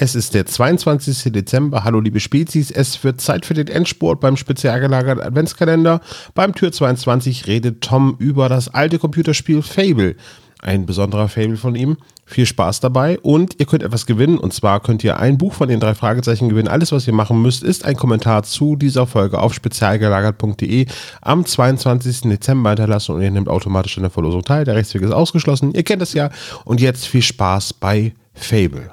Es ist der 22. Dezember. Hallo liebe Spezies. Es wird Zeit für den Endsport beim spezial gelagerten Adventskalender. Beim Tür 22 redet Tom über das alte Computerspiel Fable. Ein besonderer Fable von ihm. Viel Spaß dabei und ihr könnt etwas gewinnen. Und zwar könnt ihr ein Buch von den drei Fragezeichen gewinnen. Alles, was ihr machen müsst, ist ein Kommentar zu dieser Folge auf spezialgelagert.de am 22. Dezember hinterlassen und ihr nehmt automatisch an der Verlosung teil. Der Rechtsweg ist ausgeschlossen. Ihr kennt es ja. Und jetzt viel Spaß bei Fable.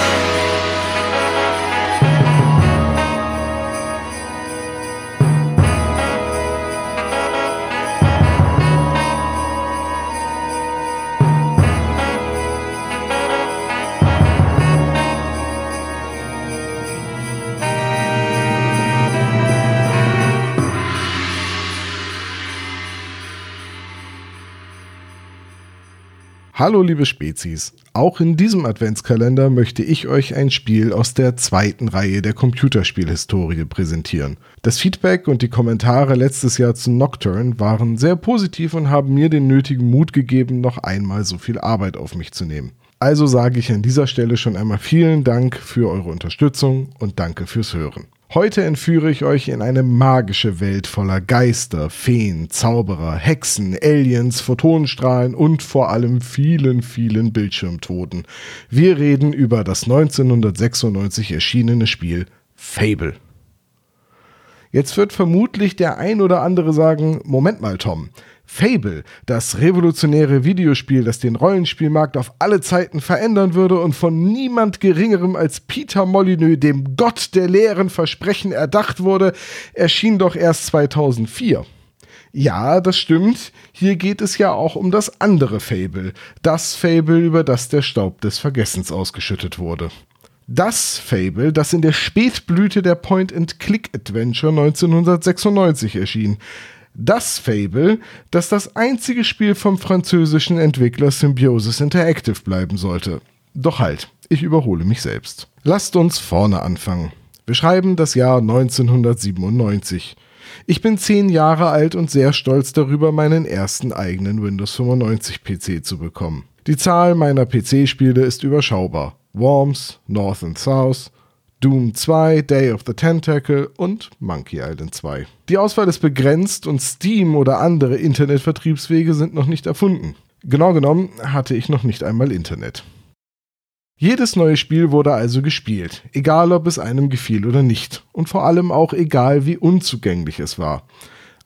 Hallo liebe Spezies, auch in diesem Adventskalender möchte ich euch ein Spiel aus der zweiten Reihe der Computerspielhistorie präsentieren. Das Feedback und die Kommentare letztes Jahr zu Nocturne waren sehr positiv und haben mir den nötigen Mut gegeben, noch einmal so viel Arbeit auf mich zu nehmen. Also sage ich an dieser Stelle schon einmal vielen Dank für eure Unterstützung und danke fürs Hören. Heute entführe ich euch in eine magische Welt voller Geister, Feen, Zauberer, Hexen, Aliens, Photonenstrahlen und vor allem vielen, vielen Bildschirmtoten. Wir reden über das 1996 erschienene Spiel Fable. Jetzt wird vermutlich der ein oder andere sagen, Moment mal, Tom, Fable, das revolutionäre Videospiel, das den Rollenspielmarkt auf alle Zeiten verändern würde und von niemand geringerem als Peter Molyneux, dem Gott der leeren Versprechen, erdacht wurde, erschien doch erst 2004. Ja, das stimmt. Hier geht es ja auch um das andere Fable. Das Fable, über das der Staub des Vergessens ausgeschüttet wurde. Das Fable, das in der Spätblüte der Point-and-Click-Adventure 1996 erschien. Das Fable, das das einzige Spiel vom französischen Entwickler Symbiosis Interactive bleiben sollte. Doch halt, ich überhole mich selbst. Lasst uns vorne anfangen. Wir schreiben das Jahr 1997. Ich bin zehn Jahre alt und sehr stolz darüber, meinen ersten eigenen Windows 95 PC zu bekommen. Die Zahl meiner PC-Spiele ist überschaubar. Worms, North and South, Doom 2, Day of the Tentacle und Monkey Island 2. Die Auswahl ist begrenzt und Steam oder andere Internetvertriebswege sind noch nicht erfunden. Genau genommen hatte ich noch nicht einmal Internet. Jedes neue Spiel wurde also gespielt, egal ob es einem gefiel oder nicht. Und vor allem auch egal, wie unzugänglich es war.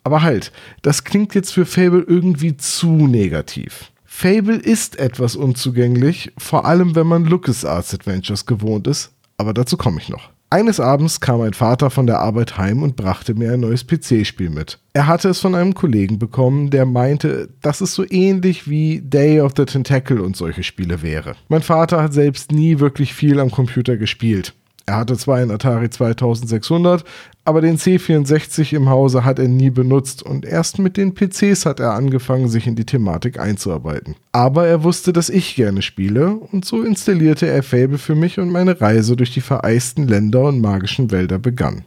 Aber halt, das klingt jetzt für Fable irgendwie zu negativ. Fable ist etwas unzugänglich, vor allem wenn man LucasArts Adventures gewohnt ist, aber dazu komme ich noch. Eines Abends kam mein Vater von der Arbeit heim und brachte mir ein neues PC-Spiel mit. Er hatte es von einem Kollegen bekommen, der meinte, dass es so ähnlich wie Day of the Tentacle und solche Spiele wäre. Mein Vater hat selbst nie wirklich viel am Computer gespielt. Er hatte zwar einen Atari 2600, aber den C64 im Hause hat er nie benutzt und erst mit den PCs hat er angefangen, sich in die Thematik einzuarbeiten. Aber er wusste, dass ich gerne spiele und so installierte er Fable für mich und meine Reise durch die vereisten Länder und magischen Wälder begann.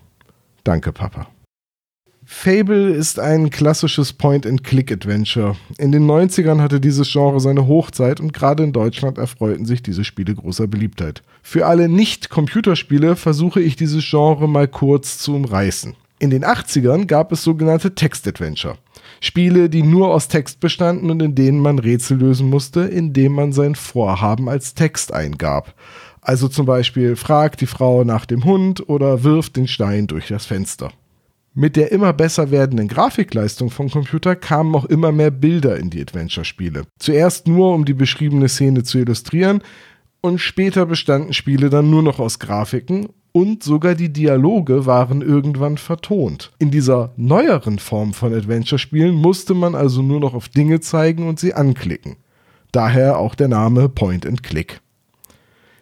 Danke, Papa. Fable ist ein klassisches Point-and-Click-Adventure. In den 90ern hatte dieses Genre seine Hochzeit und gerade in Deutschland erfreuten sich diese Spiele großer Beliebtheit. Für alle Nicht-Computerspiele versuche ich dieses Genre mal kurz zu umreißen. In den 80ern gab es sogenannte Text-Adventure. Spiele, die nur aus Text bestanden und in denen man Rätsel lösen musste, indem man sein Vorhaben als Text eingab. Also zum Beispiel fragt die Frau nach dem Hund oder wirft den Stein durch das Fenster. Mit der immer besser werdenden Grafikleistung vom Computer kamen auch immer mehr Bilder in die Adventure-Spiele. Zuerst nur, um die beschriebene Szene zu illustrieren, und später bestanden Spiele dann nur noch aus Grafiken und sogar die Dialoge waren irgendwann vertont. In dieser neueren Form von Adventure-Spielen musste man also nur noch auf Dinge zeigen und sie anklicken. Daher auch der Name Point and Click.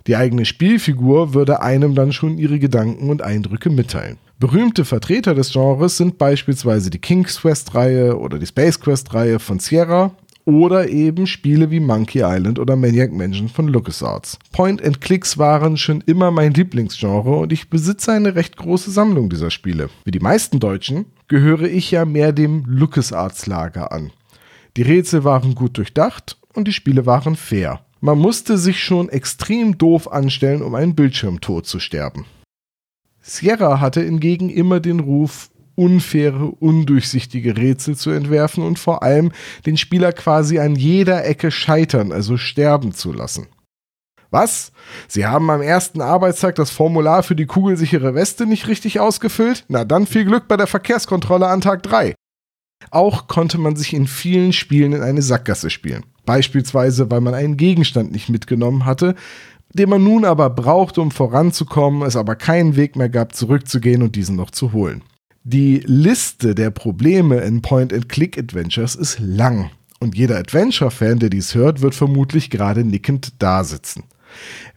Die eigene Spielfigur würde einem dann schon ihre Gedanken und Eindrücke mitteilen. Berühmte Vertreter des Genres sind beispielsweise die King's Quest-Reihe oder die Space Quest-Reihe von Sierra oder eben Spiele wie Monkey Island oder Maniac Mansion von LucasArts. Point-and-Clicks waren schon immer mein Lieblingsgenre und ich besitze eine recht große Sammlung dieser Spiele. Wie die meisten Deutschen gehöre ich ja mehr dem LucasArts-Lager an. Die Rätsel waren gut durchdacht und die Spiele waren fair. Man musste sich schon extrem doof anstellen, um einen Bildschirmtod zu sterben. Sierra hatte hingegen immer den Ruf, unfaire, undurchsichtige Rätsel zu entwerfen und vor allem den Spieler quasi an jeder Ecke scheitern, also sterben zu lassen. Was? Sie haben am ersten Arbeitstag das Formular für die kugelsichere Weste nicht richtig ausgefüllt? Na dann viel Glück bei der Verkehrskontrolle an Tag 3. Auch konnte man sich in vielen Spielen in eine Sackgasse spielen. Beispielsweise, weil man einen Gegenstand nicht mitgenommen hatte, den man nun aber brauchte, um voranzukommen, es aber keinen Weg mehr gab, zurückzugehen und diesen noch zu holen. Die Liste der Probleme in Point-and-Click-Adventures ist lang und jeder Adventure-Fan, der dies hört, wird vermutlich gerade nickend dasitzen.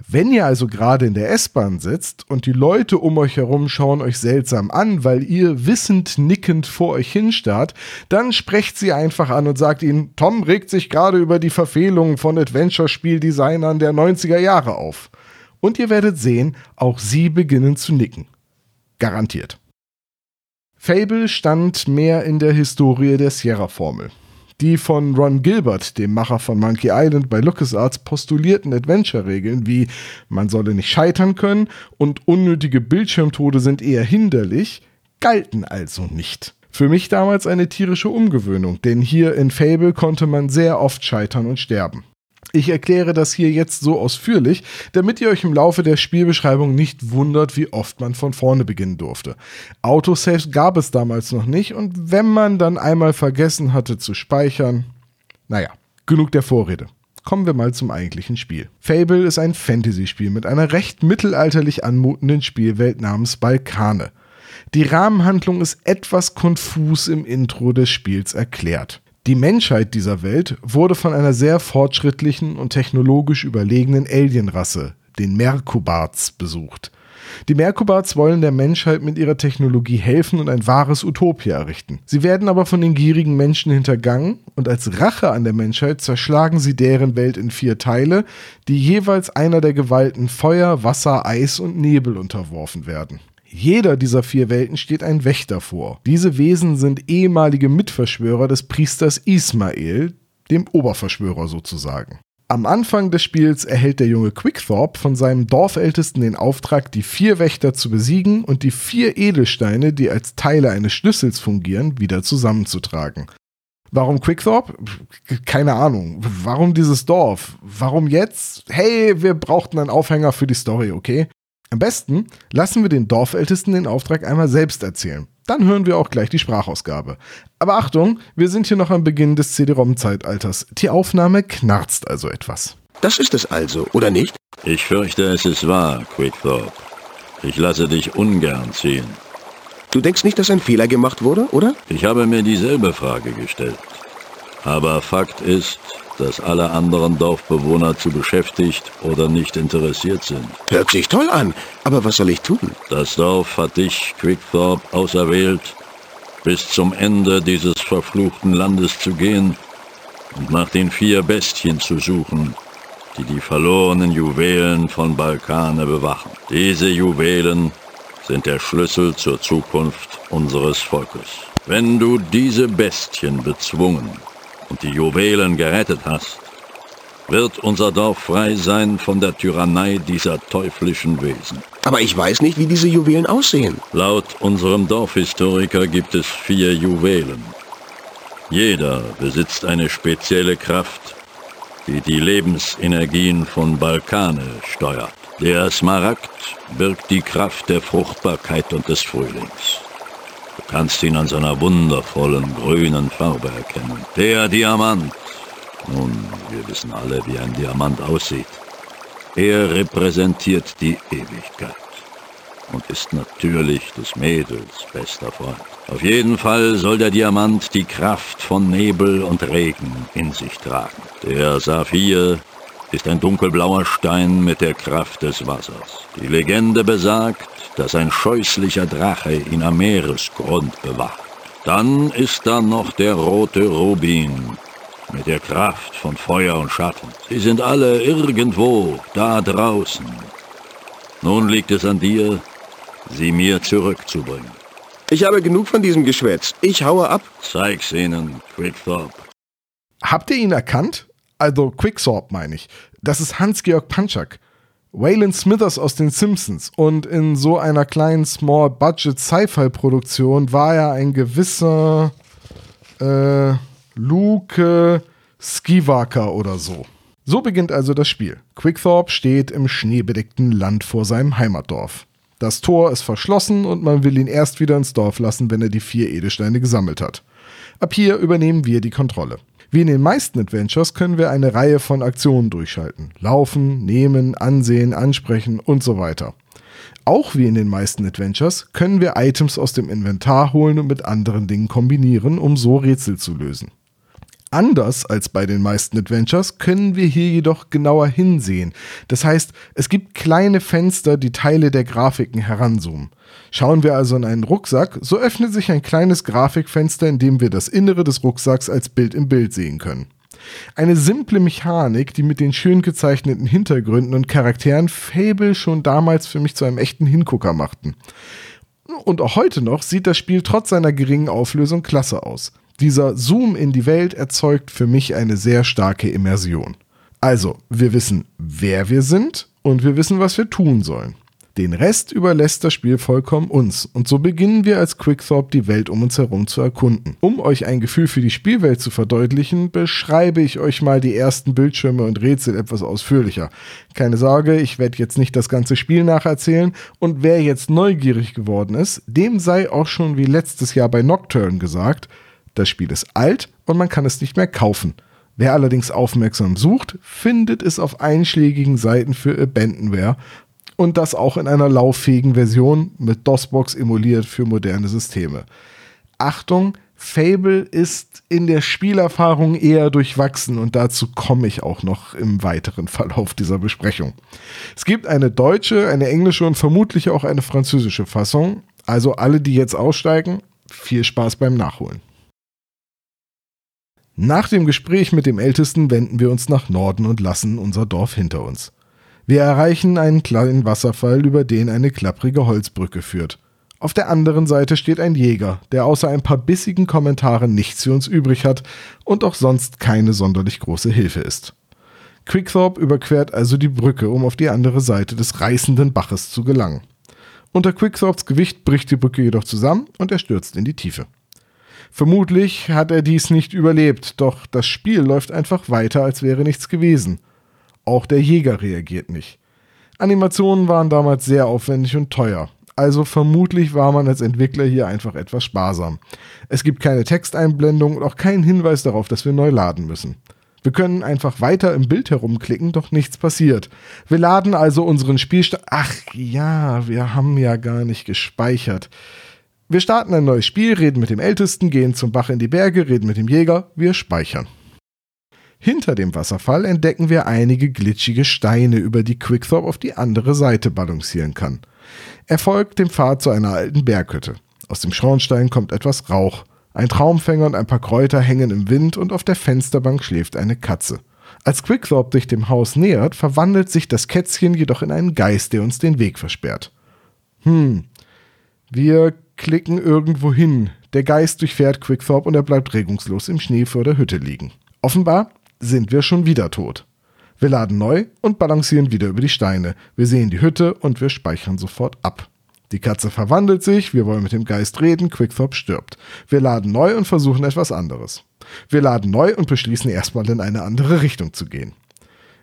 Wenn ihr also gerade in der S-Bahn sitzt und die Leute um euch herum schauen euch seltsam an, weil ihr wissend nickend vor euch hinstarrt, dann sprecht sie einfach an und sagt ihnen, Tom regt sich gerade über die Verfehlungen von Adventure-Spieldesignern der 90er Jahre auf. Und ihr werdet sehen, auch sie beginnen zu nicken. Garantiert. Fable stand mehr in der Historie der Sierra-Formel. Die von Ron Gilbert, dem Macher von Monkey Island bei LucasArts, postulierten Adventure-Regeln wie man solle nicht scheitern können und unnötige Bildschirmtode sind eher hinderlich, galten also nicht. Für mich damals eine tierische Umgewöhnung, denn hier in Fable konnte man sehr oft scheitern und sterben. Ich erkläre das hier jetzt so ausführlich, damit ihr euch im Laufe der Spielbeschreibung nicht wundert, wie oft man von vorne beginnen durfte. Autosaves gab es damals noch nicht und wenn man dann einmal vergessen hatte zu speichern, naja, genug der Vorrede. Kommen wir mal zum eigentlichen Spiel. Fable ist ein Fantasy-Spiel mit einer recht mittelalterlich anmutenden Spielwelt namens Balkane. Die Rahmenhandlung ist etwas konfus im Intro des Spiels erklärt. Die Menschheit dieser Welt wurde von einer sehr fortschrittlichen und technologisch überlegenen Alienrasse, den Merkubarts, besucht. Die Merkubarts wollen der Menschheit mit ihrer Technologie helfen und ein wahres Utopia errichten. Sie werden aber von den gierigen Menschen hintergangen und als Rache an der Menschheit zerschlagen sie deren Welt in vier Teile, die jeweils einer der Gewalten Feuer, Wasser, Eis und Nebel unterworfen werden. Jeder dieser vier Welten steht ein Wächter vor. Diese Wesen sind ehemalige Mitverschwörer des Priesters Ismael, dem Oberverschwörer sozusagen. Am Anfang des Spiels erhält der junge Quickthorpe von seinem Dorfältesten den Auftrag, die vier Wächter zu besiegen und die vier Edelsteine, die als Teile eines Schlüssels fungieren, wieder zusammenzutragen. Warum Quickthorpe? Keine Ahnung. Warum dieses Dorf? Warum jetzt? Hey, wir brauchten einen Aufhänger für die Story, okay? Am besten lassen wir den Dorfältesten den Auftrag einmal selbst erzählen. Dann hören wir auch gleich die Sprachausgabe. Aber Achtung, wir sind hier noch am Beginn des CD-ROM-Zeitalters. Die Aufnahme knarzt also etwas. Das ist es also, oder nicht? Ich fürchte, es ist wahr, Quickthorpe. Ich lasse dich ungern ziehen. Du denkst nicht, dass ein Fehler gemacht wurde, oder? Ich habe mir dieselbe Frage gestellt. Aber Fakt ist, dass alle anderen Dorfbewohner zu beschäftigt oder nicht interessiert sind. Hört sich toll an, aber was soll ich tun? Das Dorf hat dich, Quickthorpe, auserwählt, bis zum Ende dieses verfluchten Landes zu gehen und nach den vier Bestien zu suchen, die die verlorenen Juwelen von Balkane bewachen. Diese Juwelen sind der Schlüssel zur Zukunft unseres Volkes. Wenn du diese Bestien bezwungen und die Juwelen gerettet hast, wird unser Dorf frei sein von der Tyrannei dieser teuflischen Wesen. Aber ich weiß nicht, wie diese Juwelen aussehen. Laut unserem Dorfhistoriker gibt es vier Juwelen. Jeder besitzt eine spezielle Kraft, die die Lebensenergien von Balkane steuert. Der Smaragd birgt die Kraft der Fruchtbarkeit und des Frühlings. Kannst ihn an seiner wundervollen grünen Farbe erkennen. Der Diamant. Nun, wir wissen alle, wie ein Diamant aussieht. Er repräsentiert die Ewigkeit und ist natürlich des Mädels bester Freund. Auf jeden Fall soll der Diamant die Kraft von Nebel und Regen in sich tragen. Der Saphir ist ein dunkelblauer Stein mit der Kraft des Wassers. Die Legende besagt, dass ein scheußlicher Drache ihn am Meeresgrund bewacht. Dann ist da noch der rote Rubin mit der Kraft von Feuer und Schatten. Sie sind alle irgendwo da draußen. Nun liegt es an dir, sie mir zurückzubringen. Ich habe genug von diesem Geschwätz. Ich haue ab. Zeig's ihnen, Quickthorpe. Habt ihr ihn erkannt? Also Quicksorb meine ich. Das ist Hans-Georg Panchak. Waylon Smithers aus den Simpsons. Und in so einer kleinen Small-Budget-Sci-Fi-Produktion war er ein gewisser äh, Luke Skywalker oder so. So beginnt also das Spiel. Quickthorpe steht im schneebedeckten Land vor seinem Heimatdorf. Das Tor ist verschlossen und man will ihn erst wieder ins Dorf lassen, wenn er die vier Edelsteine gesammelt hat. Ab hier übernehmen wir die Kontrolle. Wie in den meisten Adventures können wir eine Reihe von Aktionen durchschalten. Laufen, nehmen, ansehen, ansprechen und so weiter. Auch wie in den meisten Adventures können wir Items aus dem Inventar holen und mit anderen Dingen kombinieren, um so Rätsel zu lösen. Anders als bei den meisten Adventures können wir hier jedoch genauer hinsehen. Das heißt, es gibt kleine Fenster, die Teile der Grafiken heranzoomen. Schauen wir also in einen Rucksack, so öffnet sich ein kleines Grafikfenster, in dem wir das Innere des Rucksacks als Bild im Bild sehen können. Eine simple Mechanik, die mit den schön gezeichneten Hintergründen und Charakteren Fable schon damals für mich zu einem echten Hingucker machten. Und auch heute noch sieht das Spiel trotz seiner geringen Auflösung klasse aus. Dieser Zoom in die Welt erzeugt für mich eine sehr starke Immersion. Also, wir wissen, wer wir sind und wir wissen, was wir tun sollen. Den Rest überlässt das Spiel vollkommen uns und so beginnen wir als Quickthorpe die Welt um uns herum zu erkunden. Um euch ein Gefühl für die Spielwelt zu verdeutlichen, beschreibe ich euch mal die ersten Bildschirme und Rätsel etwas ausführlicher. Keine Sorge, ich werde jetzt nicht das ganze Spiel nacherzählen und wer jetzt neugierig geworden ist, dem sei auch schon wie letztes Jahr bei Nocturne gesagt, das Spiel ist alt und man kann es nicht mehr kaufen. Wer allerdings aufmerksam sucht, findet es auf einschlägigen Seiten für Abandonware und das auch in einer lauffähigen Version mit DOSBox emuliert für moderne Systeme. Achtung, Fable ist in der Spielerfahrung eher durchwachsen und dazu komme ich auch noch im weiteren Verlauf dieser Besprechung. Es gibt eine deutsche, eine englische und vermutlich auch eine französische Fassung. Also alle, die jetzt aussteigen, viel Spaß beim Nachholen. Nach dem Gespräch mit dem Ältesten wenden wir uns nach Norden und lassen unser Dorf hinter uns. Wir erreichen einen kleinen Wasserfall, über den eine klapprige Holzbrücke führt. Auf der anderen Seite steht ein Jäger, der außer ein paar bissigen Kommentaren nichts für uns übrig hat und auch sonst keine sonderlich große Hilfe ist. Quickthorpe überquert also die Brücke, um auf die andere Seite des reißenden Baches zu gelangen. Unter Quickthorpes Gewicht bricht die Brücke jedoch zusammen und er stürzt in die Tiefe. Vermutlich hat er dies nicht überlebt, doch das Spiel läuft einfach weiter, als wäre nichts gewesen. Auch der Jäger reagiert nicht. Animationen waren damals sehr aufwendig und teuer, also vermutlich war man als Entwickler hier einfach etwas sparsam. Es gibt keine Texteinblendung und auch keinen Hinweis darauf, dass wir neu laden müssen. Wir können einfach weiter im Bild herumklicken, doch nichts passiert. Wir laden also unseren Spielstand. Ach ja, wir haben ja gar nicht gespeichert. Wir starten ein neues Spiel, reden mit dem Ältesten, gehen zum Bach in die Berge, reden mit dem Jäger, wir speichern. Hinter dem Wasserfall entdecken wir einige glitschige Steine, über die Quickthorpe auf die andere Seite balancieren kann. Er folgt dem Pfad zu einer alten Berghütte. Aus dem Schornstein kommt etwas Rauch. Ein Traumfänger und ein paar Kräuter hängen im Wind und auf der Fensterbank schläft eine Katze. Als Quickthorpe sich dem Haus nähert, verwandelt sich das Kätzchen jedoch in einen Geist, der uns den Weg versperrt. Hm. Wir klicken irgendwo hin. Der Geist durchfährt Quickthorpe und er bleibt regungslos im Schnee vor der Hütte liegen. Offenbar sind wir schon wieder tot. Wir laden neu und balancieren wieder über die Steine. Wir sehen die Hütte und wir speichern sofort ab. Die Katze verwandelt sich, wir wollen mit dem Geist reden, Quickthorpe stirbt. Wir laden neu und versuchen etwas anderes. Wir laden neu und beschließen erstmal in eine andere Richtung zu gehen.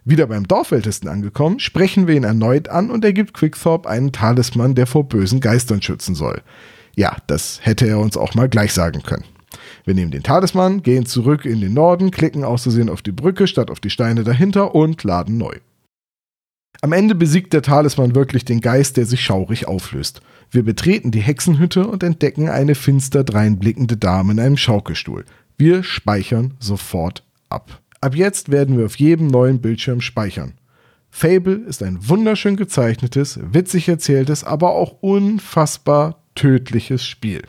Wieder beim Dorfältesten angekommen, sprechen wir ihn erneut an und er gibt Quickthorpe einen Talisman, der vor bösen Geistern schützen soll. Ja, das hätte er uns auch mal gleich sagen können. Wir nehmen den Talisman, gehen zurück in den Norden, klicken auszusehen auf die Brücke statt auf die Steine dahinter und laden neu. Am Ende besiegt der Talisman wirklich den Geist, der sich schaurig auflöst. Wir betreten die Hexenhütte und entdecken eine finster dreinblickende Dame in einem Schaukelstuhl. Wir speichern sofort ab. Ab jetzt werden wir auf jedem neuen Bildschirm speichern. Fable ist ein wunderschön gezeichnetes, witzig erzähltes, aber auch unfassbar tödliches Spiel.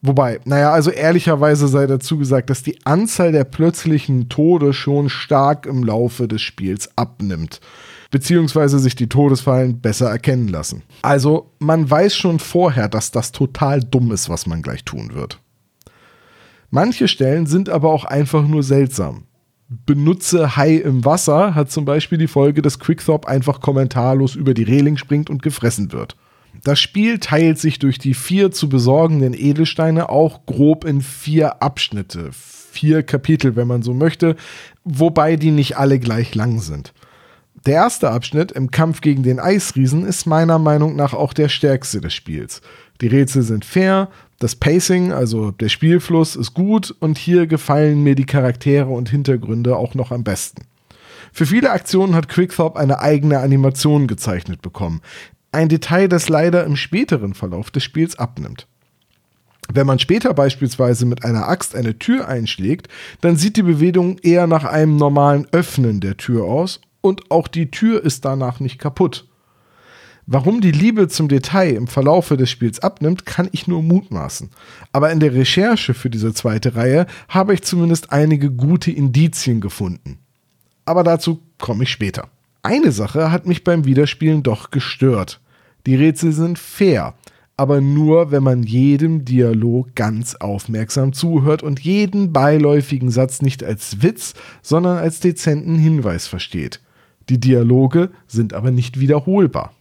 Wobei, naja, also ehrlicherweise sei dazu gesagt, dass die Anzahl der plötzlichen Tode schon stark im Laufe des Spiels abnimmt. beziehungsweise sich die Todesfallen besser erkennen lassen. Also man weiß schon vorher, dass das total dumm ist, was man gleich tun wird. Manche Stellen sind aber auch einfach nur seltsam. Benutze Hai im Wasser hat zum Beispiel die Folge, dass Quickthorpe einfach kommentarlos über die Reling springt und gefressen wird. Das Spiel teilt sich durch die vier zu besorgenden Edelsteine auch grob in vier Abschnitte, vier Kapitel, wenn man so möchte, wobei die nicht alle gleich lang sind. Der erste Abschnitt im Kampf gegen den Eisriesen ist meiner Meinung nach auch der stärkste des Spiels. Die Rätsel sind fair, das Pacing, also der Spielfluss, ist gut und hier gefallen mir die Charaktere und Hintergründe auch noch am besten. Für viele Aktionen hat Quickthorpe eine eigene Animation gezeichnet bekommen. Ein Detail, das leider im späteren Verlauf des Spiels abnimmt. Wenn man später beispielsweise mit einer Axt eine Tür einschlägt, dann sieht die Bewegung eher nach einem normalen Öffnen der Tür aus und auch die Tür ist danach nicht kaputt. Warum die Liebe zum Detail im Verlaufe des Spiels abnimmt, kann ich nur mutmaßen. Aber in der Recherche für diese zweite Reihe habe ich zumindest einige gute Indizien gefunden. Aber dazu komme ich später. Eine Sache hat mich beim Wiederspielen doch gestört. Die Rätsel sind fair, aber nur, wenn man jedem Dialog ganz aufmerksam zuhört und jeden beiläufigen Satz nicht als Witz, sondern als dezenten Hinweis versteht. Die Dialoge sind aber nicht wiederholbar.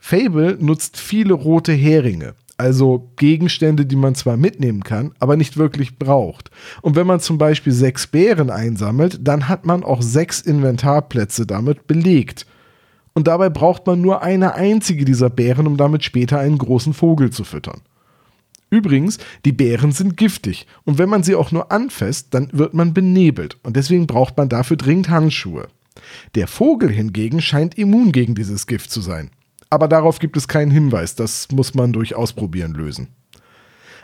Fable nutzt viele rote Heringe, also Gegenstände, die man zwar mitnehmen kann, aber nicht wirklich braucht. Und wenn man zum Beispiel sechs Beeren einsammelt, dann hat man auch sechs Inventarplätze damit belegt. Und dabei braucht man nur eine einzige dieser Beeren, um damit später einen großen Vogel zu füttern. Übrigens, die Beeren sind giftig und wenn man sie auch nur anfasst, dann wird man benebelt und deswegen braucht man dafür dringend Handschuhe. Der Vogel hingegen scheint immun gegen dieses Gift zu sein. Aber darauf gibt es keinen Hinweis, das muss man durch Ausprobieren lösen.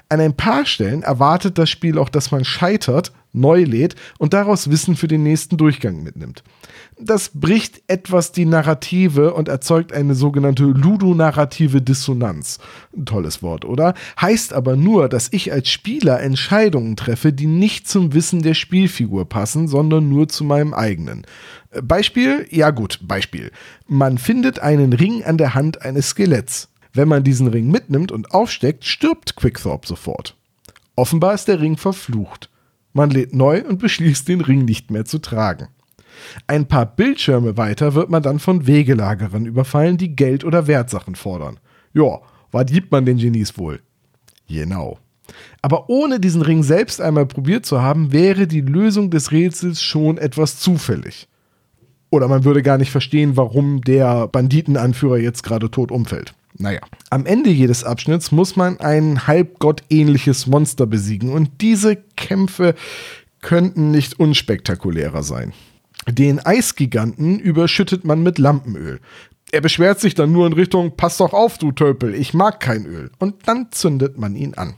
An ein paar Stellen erwartet das Spiel auch, dass man scheitert, neu lädt und daraus Wissen für den nächsten Durchgang mitnimmt. Das bricht etwas die Narrative und erzeugt eine sogenannte ludonarrative Dissonanz. tolles Wort, oder? Heißt aber nur, dass ich als Spieler Entscheidungen treffe, die nicht zum Wissen der Spielfigur passen, sondern nur zu meinem eigenen. Beispiel? Ja gut, Beispiel. Man findet einen Ring an der Hand eines Skeletts. Wenn man diesen Ring mitnimmt und aufsteckt, stirbt Quickthorpe sofort. Offenbar ist der Ring verflucht. Man lädt neu und beschließt, den Ring nicht mehr zu tragen. Ein paar Bildschirme weiter wird man dann von Wegelagerern überfallen, die Geld oder Wertsachen fordern. Ja, was gibt man den Genies wohl? Genau. Aber ohne diesen Ring selbst einmal probiert zu haben, wäre die Lösung des Rätsels schon etwas zufällig. Oder man würde gar nicht verstehen, warum der Banditenanführer jetzt gerade tot umfällt. Naja, am Ende jedes Abschnitts muss man ein halbgottähnliches Monster besiegen und diese Kämpfe könnten nicht unspektakulärer sein. Den Eisgiganten überschüttet man mit Lampenöl. Er beschwert sich dann nur in Richtung, pass doch auf, du Tölpel, ich mag kein Öl. Und dann zündet man ihn an.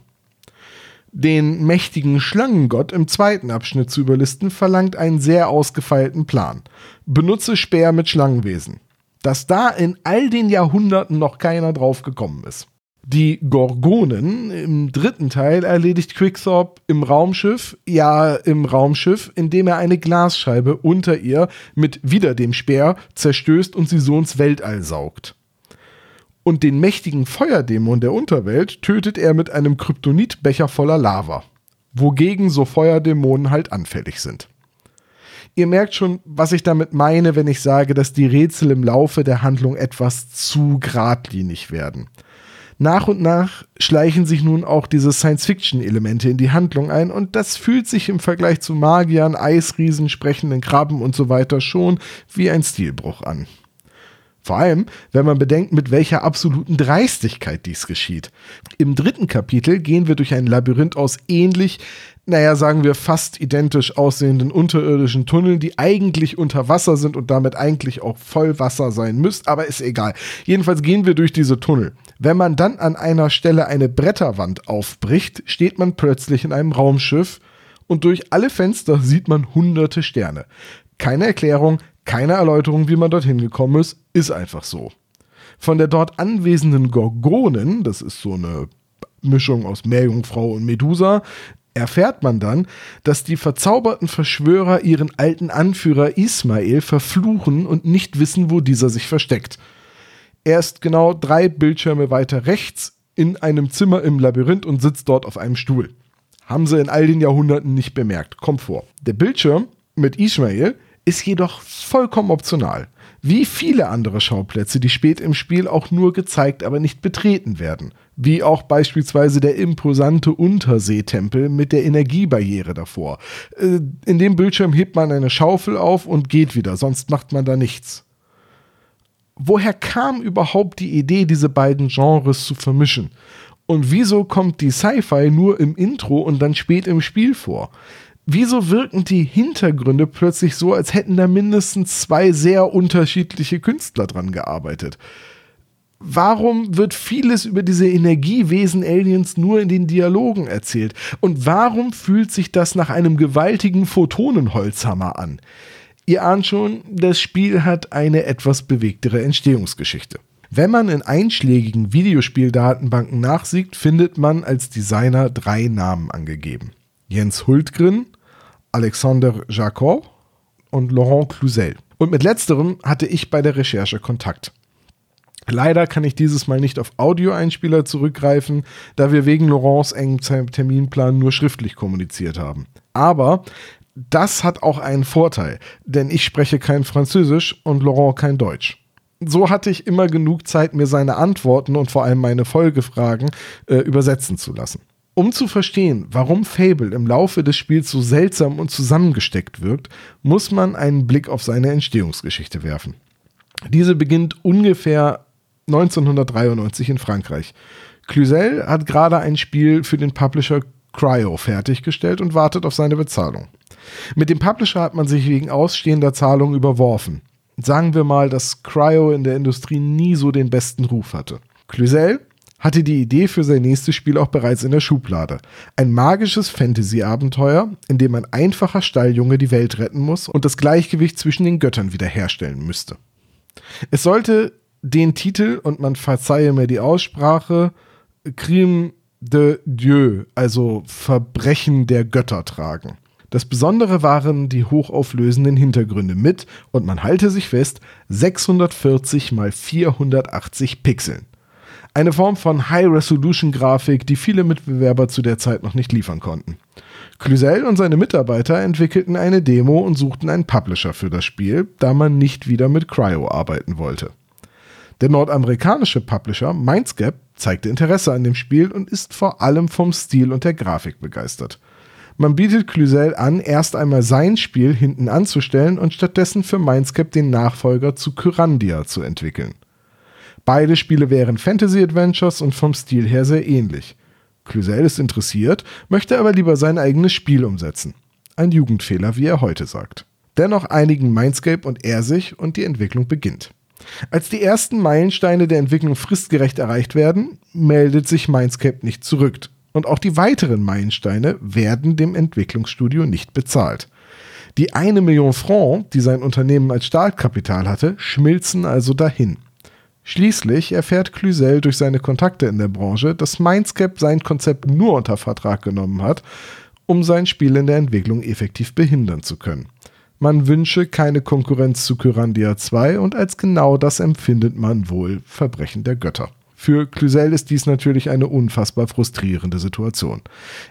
Den mächtigen Schlangengott im zweiten Abschnitt zu überlisten, verlangt einen sehr ausgefeilten Plan. Benutze Speer mit Schlangenwesen dass da in all den Jahrhunderten noch keiner drauf gekommen ist. Die Gorgonen im dritten Teil erledigt Quickthorpe im Raumschiff, ja im Raumschiff, indem er eine Glasscheibe unter ihr mit wieder dem Speer zerstößt und sie so ins Weltall saugt. Und den mächtigen Feuerdämon der Unterwelt tötet er mit einem Kryptonitbecher voller Lava, wogegen so Feuerdämonen halt anfällig sind. Ihr merkt schon, was ich damit meine, wenn ich sage, dass die Rätsel im Laufe der Handlung etwas zu geradlinig werden. Nach und nach schleichen sich nun auch diese Science-Fiction-Elemente in die Handlung ein und das fühlt sich im Vergleich zu Magiern, Eisriesen, sprechenden Krabben und so weiter schon wie ein Stilbruch an. Vor allem, wenn man bedenkt, mit welcher absoluten Dreistigkeit dies geschieht. Im dritten Kapitel gehen wir durch ein Labyrinth aus ähnlich naja, sagen wir, fast identisch aussehenden unterirdischen Tunneln, die eigentlich unter Wasser sind und damit eigentlich auch voll Wasser sein müsst, aber ist egal. Jedenfalls gehen wir durch diese Tunnel. Wenn man dann an einer Stelle eine Bretterwand aufbricht, steht man plötzlich in einem Raumschiff und durch alle Fenster sieht man hunderte Sterne. Keine Erklärung, keine Erläuterung, wie man dorthin gekommen ist, ist einfach so. Von der dort anwesenden Gorgonen, das ist so eine Mischung aus Meerjungfrau und Medusa, erfährt man dann, dass die verzauberten Verschwörer ihren alten Anführer Ismail verfluchen und nicht wissen, wo dieser sich versteckt. Er ist genau drei Bildschirme weiter rechts in einem Zimmer im Labyrinth und sitzt dort auf einem Stuhl. Haben sie in all den Jahrhunderten nicht bemerkt. Kommt vor. Der Bildschirm mit Ismail ist jedoch vollkommen optional. Wie viele andere Schauplätze, die spät im Spiel auch nur gezeigt, aber nicht betreten werden. Wie auch beispielsweise der imposante Unterseetempel mit der Energiebarriere davor. Äh, in dem Bildschirm hebt man eine Schaufel auf und geht wieder, sonst macht man da nichts. Woher kam überhaupt die Idee, diese beiden Genres zu vermischen? Und wieso kommt die Sci-Fi nur im Intro und dann spät im Spiel vor? Wieso wirken die Hintergründe plötzlich so, als hätten da mindestens zwei sehr unterschiedliche Künstler dran gearbeitet? Warum wird vieles über diese Energiewesen-Aliens nur in den Dialogen erzählt? Und warum fühlt sich das nach einem gewaltigen Photonenholzhammer an? Ihr ahnt schon, das Spiel hat eine etwas bewegtere Entstehungsgeschichte. Wenn man in einschlägigen Videospieldatenbanken nachsieht, findet man als Designer drei Namen angegeben. Jens Hultgren, Alexander Jacob und Laurent Cluzel. Und mit letzterem hatte ich bei der Recherche Kontakt. Leider kann ich dieses Mal nicht auf Audioeinspieler zurückgreifen, da wir wegen Laurents engen Terminplan nur schriftlich kommuniziert haben. Aber das hat auch einen Vorteil, denn ich spreche kein Französisch und Laurent kein Deutsch so hatte ich immer genug Zeit, mir seine Antworten und vor allem meine Folgefragen äh, übersetzen zu lassen. Um zu verstehen, warum Fable im Laufe des Spiels so seltsam und zusammengesteckt wirkt, muss man einen Blick auf seine Entstehungsgeschichte werfen. Diese beginnt ungefähr 1993 in Frankreich. Cluzel hat gerade ein Spiel für den Publisher Cryo fertiggestellt und wartet auf seine Bezahlung. Mit dem Publisher hat man sich wegen ausstehender Zahlungen überworfen sagen wir mal, dass Cryo in der Industrie nie so den besten Ruf hatte. Cluzel hatte die Idee für sein nächstes Spiel auch bereits in der Schublade. Ein magisches Fantasy-Abenteuer, in dem ein einfacher Stalljunge die Welt retten muss und das Gleichgewicht zwischen den Göttern wiederherstellen müsste. Es sollte den Titel, und man verzeihe mir die Aussprache, Crime de Dieu, also Verbrechen der Götter tragen. Das Besondere waren die hochauflösenden Hintergründe mit, und man halte sich fest, 640 mal 480 Pixeln. Eine Form von High-Resolution-Grafik, die viele Mitbewerber zu der Zeit noch nicht liefern konnten. Cluzel und seine Mitarbeiter entwickelten eine Demo und suchten einen Publisher für das Spiel, da man nicht wieder mit Cryo arbeiten wollte. Der nordamerikanische Publisher Mindscape zeigte Interesse an dem Spiel und ist vor allem vom Stil und der Grafik begeistert. Man bietet Cluzel an, erst einmal sein Spiel hinten anzustellen und stattdessen für Mindscape den Nachfolger zu Kyrandia zu entwickeln. Beide Spiele wären Fantasy-Adventures und vom Stil her sehr ähnlich. Cluzel ist interessiert, möchte aber lieber sein eigenes Spiel umsetzen. Ein Jugendfehler, wie er heute sagt. Dennoch einigen Mindscape und er sich und die Entwicklung beginnt. Als die ersten Meilensteine der Entwicklung fristgerecht erreicht werden, meldet sich Mindscape nicht zurück und auch die weiteren Meilensteine werden dem Entwicklungsstudio nicht bezahlt. Die eine Million Franc, die sein Unternehmen als Startkapital hatte, schmilzen also dahin. Schließlich erfährt Cluzel durch seine Kontakte in der Branche, dass Mindscape sein Konzept nur unter Vertrag genommen hat, um sein Spiel in der Entwicklung effektiv behindern zu können. Man wünsche keine Konkurrenz zu Kyrandia 2 und als genau das empfindet man wohl Verbrechen der Götter. Für Cluzel ist dies natürlich eine unfassbar frustrierende Situation.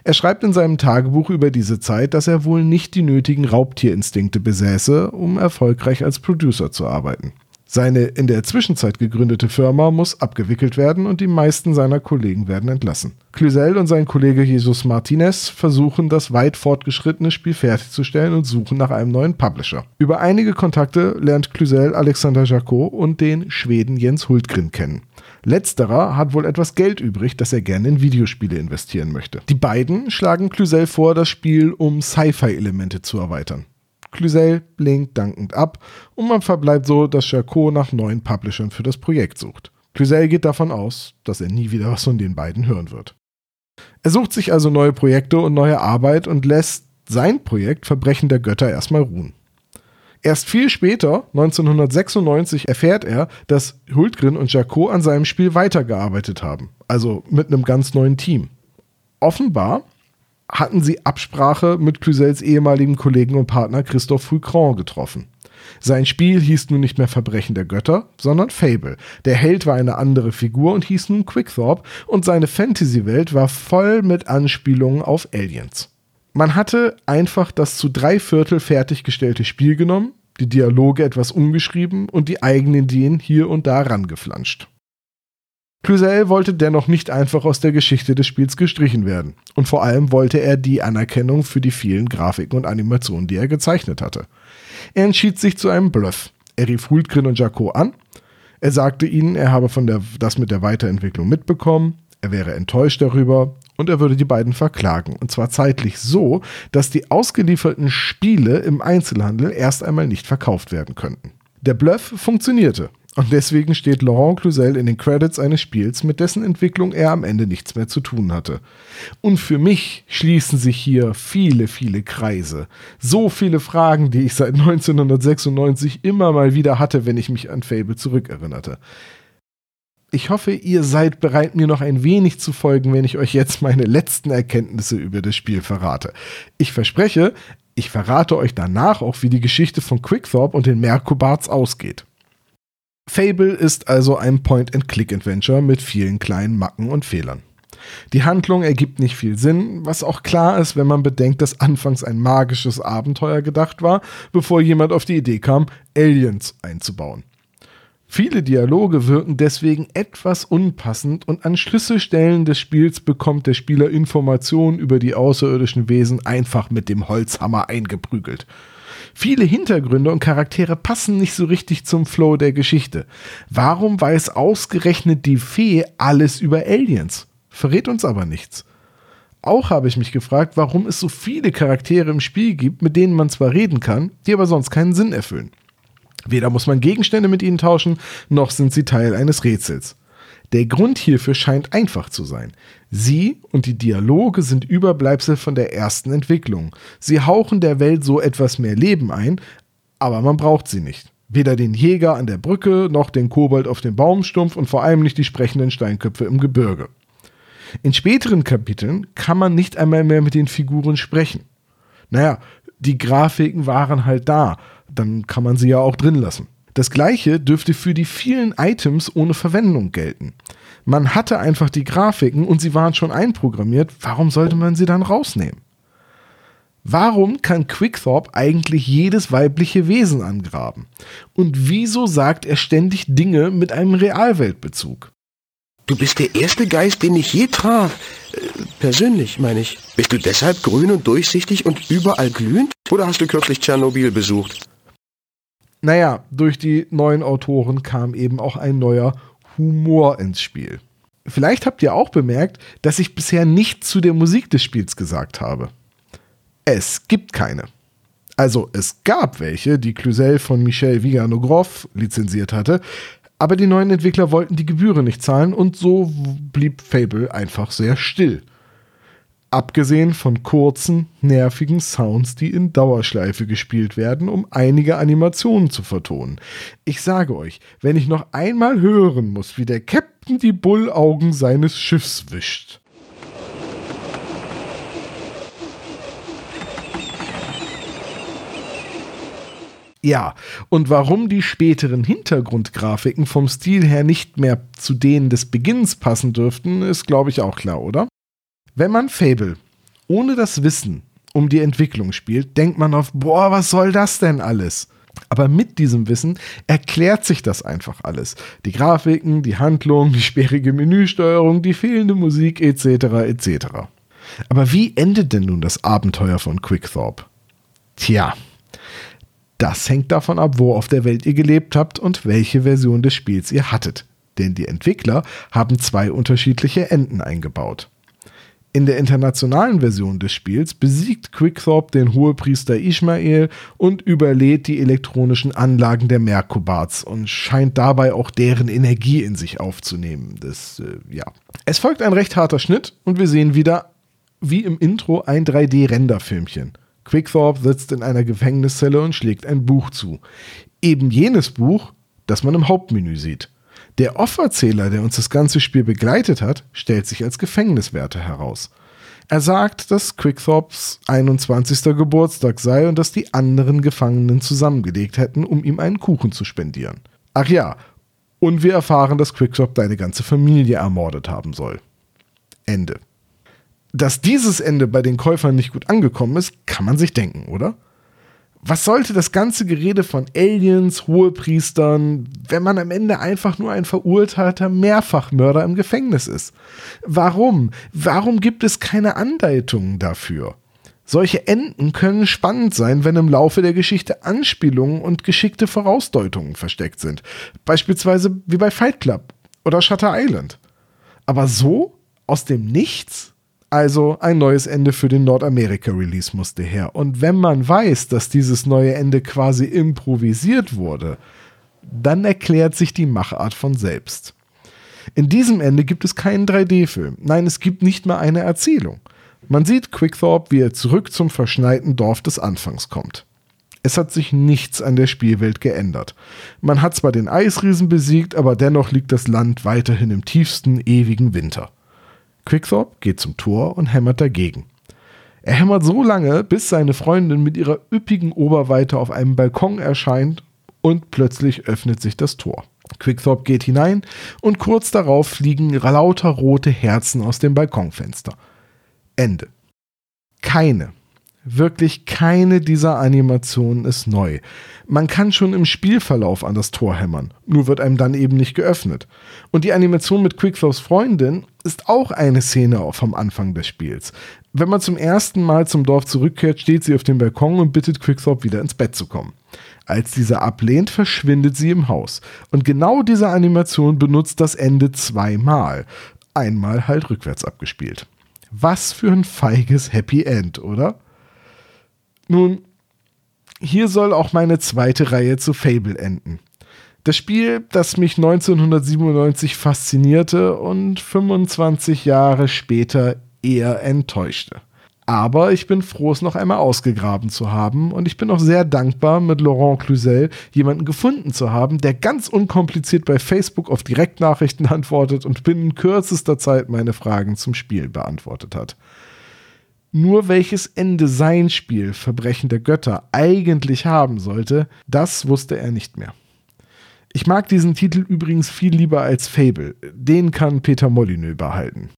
Er schreibt in seinem Tagebuch über diese Zeit, dass er wohl nicht die nötigen Raubtierinstinkte besäße, um erfolgreich als Producer zu arbeiten. Seine in der Zwischenzeit gegründete Firma muss abgewickelt werden und die meisten seiner Kollegen werden entlassen. Cluzel und sein Kollege Jesus Martinez versuchen, das weit fortgeschrittene Spiel fertigzustellen und suchen nach einem neuen Publisher. Über einige Kontakte lernt Cluzel Alexander Jacot und den Schweden Jens Hultgren kennen. Letzterer hat wohl etwas Geld übrig, das er gerne in Videospiele investieren möchte. Die beiden schlagen Cluzel vor, das Spiel um Sci-Fi-Elemente zu erweitern. Cluzel blinkt dankend ab und man verbleibt so, dass Charcot nach neuen Publishern für das Projekt sucht. Cluzel geht davon aus, dass er nie wieder was von den beiden hören wird. Er sucht sich also neue Projekte und neue Arbeit und lässt sein Projekt Verbrechen der Götter erstmal ruhen. Erst viel später, 1996, erfährt er, dass Hultgren und Jacot an seinem Spiel weitergearbeitet haben. Also mit einem ganz neuen Team. Offenbar hatten sie Absprache mit Cluzels ehemaligen Kollegen und Partner Christophe Foucron getroffen. Sein Spiel hieß nun nicht mehr Verbrechen der Götter, sondern Fable. Der Held war eine andere Figur und hieß nun Quickthorpe und seine Fantasy-Welt war voll mit Anspielungen auf Aliens. Man hatte einfach das zu drei Viertel fertiggestellte Spiel genommen, die Dialoge etwas umgeschrieben und die eigenen Ideen hier und da rangeflanscht. Cluzel wollte dennoch nicht einfach aus der Geschichte des Spiels gestrichen werden. Und vor allem wollte er die Anerkennung für die vielen Grafiken und Animationen, die er gezeichnet hatte. Er entschied sich zu einem Bluff. Er rief Hultgren und Jacot an. Er sagte ihnen, er habe von der, das mit der Weiterentwicklung mitbekommen, er wäre enttäuscht darüber und er würde die beiden verklagen. Und zwar zeitlich so, dass die ausgelieferten Spiele im Einzelhandel erst einmal nicht verkauft werden könnten. Der Bluff funktionierte und deswegen steht Laurent Cluzel in den Credits eines Spiels, mit dessen Entwicklung er am Ende nichts mehr zu tun hatte. Und für mich schließen sich hier viele, viele Kreise. So viele Fragen, die ich seit 1996 immer mal wieder hatte, wenn ich mich an Fable zurückerinnerte. Ich hoffe, ihr seid bereit, mir noch ein wenig zu folgen, wenn ich euch jetzt meine letzten Erkenntnisse über das Spiel verrate. Ich verspreche, ich verrate euch danach auch, wie die Geschichte von Quickthorpe und den Merkubards ausgeht. Fable ist also ein Point-and-Click-Adventure mit vielen kleinen Macken und Fehlern. Die Handlung ergibt nicht viel Sinn, was auch klar ist, wenn man bedenkt, dass anfangs ein magisches Abenteuer gedacht war, bevor jemand auf die Idee kam, Aliens einzubauen. Viele Dialoge wirken deswegen etwas unpassend und an Schlüsselstellen des Spiels bekommt der Spieler Informationen über die außerirdischen Wesen einfach mit dem Holzhammer eingeprügelt. Viele Hintergründe und Charaktere passen nicht so richtig zum Flow der Geschichte. Warum weiß ausgerechnet die Fee alles über Aliens? Verrät uns aber nichts. Auch habe ich mich gefragt, warum es so viele Charaktere im Spiel gibt, mit denen man zwar reden kann, die aber sonst keinen Sinn erfüllen. Weder muss man Gegenstände mit ihnen tauschen, noch sind sie Teil eines Rätsels. Der Grund hierfür scheint einfach zu sein. Sie und die Dialoge sind Überbleibsel von der ersten Entwicklung. Sie hauchen der Welt so etwas mehr Leben ein, aber man braucht sie nicht. Weder den Jäger an der Brücke, noch den Kobold auf dem Baumstumpf und vor allem nicht die sprechenden Steinköpfe im Gebirge. In späteren Kapiteln kann man nicht einmal mehr mit den Figuren sprechen. Naja, die Grafiken waren halt da, dann kann man sie ja auch drin lassen. Das gleiche dürfte für die vielen Items ohne Verwendung gelten. Man hatte einfach die Grafiken und sie waren schon einprogrammiert, warum sollte man sie dann rausnehmen? Warum kann Quickthorpe eigentlich jedes weibliche Wesen angraben? Und wieso sagt er ständig Dinge mit einem Realweltbezug? Du bist der erste Geist, den ich je traf. Äh, persönlich, meine ich. Bist du deshalb grün und durchsichtig und überall glühend? Oder hast du kürzlich Tschernobyl besucht? Naja, durch die neuen Autoren kam eben auch ein neuer Humor ins Spiel. Vielleicht habt ihr auch bemerkt, dass ich bisher nichts zu der Musik des Spiels gesagt habe. Es gibt keine. Also es gab welche, die Cluzel von Michel Viganogrov lizenziert hatte, aber die neuen Entwickler wollten die Gebühren nicht zahlen und so blieb Fable einfach sehr still. Abgesehen von kurzen, nervigen Sounds, die in Dauerschleife gespielt werden, um einige Animationen zu vertonen. Ich sage euch, wenn ich noch einmal hören muss, wie der Captain die Bullaugen seines Schiffs wischt. Ja, und warum die späteren Hintergrundgrafiken vom Stil her nicht mehr zu denen des Beginns passen dürften, ist, glaube ich, auch klar, oder? Wenn man Fable ohne das Wissen um die Entwicklung spielt, denkt man auf, boah, was soll das denn alles? Aber mit diesem Wissen erklärt sich das einfach alles. Die Grafiken, die Handlung, die sperrige Menüsteuerung, die fehlende Musik etc. etc. Aber wie endet denn nun das Abenteuer von Quickthorpe? Tja, das hängt davon ab, wo auf der Welt ihr gelebt habt und welche Version des Spiels ihr hattet. Denn die Entwickler haben zwei unterschiedliche Enden eingebaut. In der internationalen Version des Spiels besiegt Quickthorpe den Hohepriester Ishmael und überlädt die elektronischen Anlagen der Merkubards und scheint dabei auch deren Energie in sich aufzunehmen. Das, äh, ja. Es folgt ein recht harter Schnitt und wir sehen wieder, wie im Intro, ein 3D-Renderfilmchen. Quickthorpe sitzt in einer Gefängniszelle und schlägt ein Buch zu. Eben jenes Buch, das man im Hauptmenü sieht. Der Offerzähler, der uns das ganze Spiel begleitet hat, stellt sich als Gefängniswärter heraus. Er sagt, dass Quickthorps 21. Geburtstag sei und dass die anderen Gefangenen zusammengelegt hätten, um ihm einen Kuchen zu spendieren. Ach ja, und wir erfahren, dass Quickthorpe deine ganze Familie ermordet haben soll. Ende. Dass dieses Ende bei den Käufern nicht gut angekommen ist, kann man sich denken, oder? Was sollte das ganze Gerede von Aliens, Hohepriestern, wenn man am Ende einfach nur ein verurteilter Mehrfachmörder im Gefängnis ist? Warum? Warum gibt es keine Andeutungen dafür? Solche Enden können spannend sein, wenn im Laufe der Geschichte Anspielungen und geschickte Vorausdeutungen versteckt sind. Beispielsweise wie bei Fight Club oder Shutter Island. Aber so? Aus dem Nichts? Also ein neues Ende für den Nordamerika-Release musste her. Und wenn man weiß, dass dieses neue Ende quasi improvisiert wurde, dann erklärt sich die Machart von selbst. In diesem Ende gibt es keinen 3D-Film. Nein, es gibt nicht mal eine Erzählung. Man sieht Quickthorpe, wie er zurück zum verschneiten Dorf des Anfangs kommt. Es hat sich nichts an der Spielwelt geändert. Man hat zwar den Eisriesen besiegt, aber dennoch liegt das Land weiterhin im tiefsten, ewigen Winter. Quickthorpe geht zum Tor und hämmert dagegen. Er hämmert so lange, bis seine Freundin mit ihrer üppigen Oberweite auf einem Balkon erscheint und plötzlich öffnet sich das Tor. Quickthorpe geht hinein und kurz darauf fliegen lauter rote Herzen aus dem Balkonfenster. Ende. Keine Wirklich keine dieser Animationen ist neu. Man kann schon im Spielverlauf an das Tor hämmern, nur wird einem dann eben nicht geöffnet. Und die Animation mit Quickthrows Freundin ist auch eine Szene vom Anfang des Spiels. Wenn man zum ersten Mal zum Dorf zurückkehrt, steht sie auf dem Balkon und bittet Quickthorpe wieder ins Bett zu kommen. Als dieser ablehnt, verschwindet sie im Haus. Und genau diese Animation benutzt das Ende zweimal. Einmal halt rückwärts abgespielt. Was für ein feiges Happy End, oder? Nun, hier soll auch meine zweite Reihe zu Fable enden. Das Spiel, das mich 1997 faszinierte und 25 Jahre später eher enttäuschte. Aber ich bin froh, es noch einmal ausgegraben zu haben und ich bin auch sehr dankbar, mit Laurent Cluzel jemanden gefunden zu haben, der ganz unkompliziert bei Facebook auf Direktnachrichten antwortet und binnen kürzester Zeit meine Fragen zum Spiel beantwortet hat. Nur welches Ende sein Spiel Verbrechen der Götter eigentlich haben sollte, das wusste er nicht mehr. Ich mag diesen Titel übrigens viel lieber als Fable. Den kann Peter Molyneux behalten.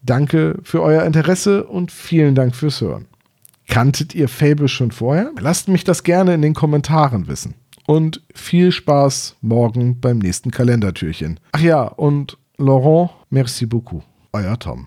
Danke für euer Interesse und vielen Dank fürs Hören. Kanntet ihr Fable schon vorher? Lasst mich das gerne in den Kommentaren wissen. Und viel Spaß morgen beim nächsten Kalendertürchen. Ach ja, und Laurent, merci beaucoup. Euer Tom.